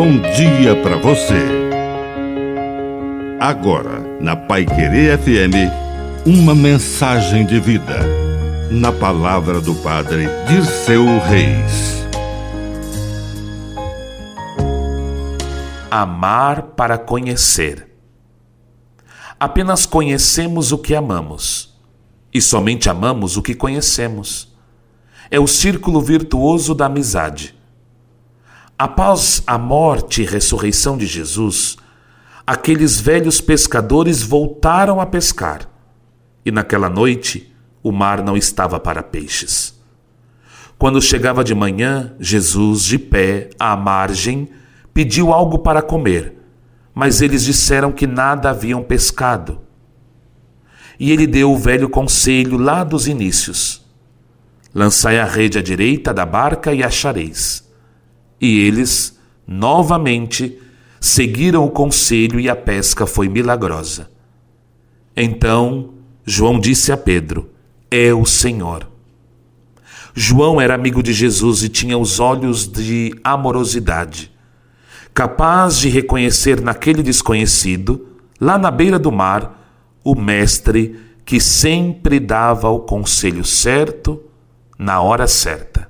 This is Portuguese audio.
bom dia para você. Agora, na Pai Querer FM, uma mensagem de vida. Na palavra do Padre de seu Reis. Amar para conhecer. Apenas conhecemos o que amamos, e somente amamos o que conhecemos. É o círculo virtuoso da amizade Após a morte e ressurreição de Jesus, aqueles velhos pescadores voltaram a pescar, e naquela noite o mar não estava para peixes. Quando chegava de manhã, Jesus, de pé, à margem, pediu algo para comer, mas eles disseram que nada haviam pescado. E ele deu o velho conselho lá dos inícios: Lançai a rede à direita da barca e achareis. E eles, novamente, seguiram o conselho e a pesca foi milagrosa. Então João disse a Pedro: É o Senhor. João era amigo de Jesus e tinha os olhos de amorosidade, capaz de reconhecer naquele desconhecido, lá na beira do mar, o Mestre que sempre dava o conselho certo na hora certa.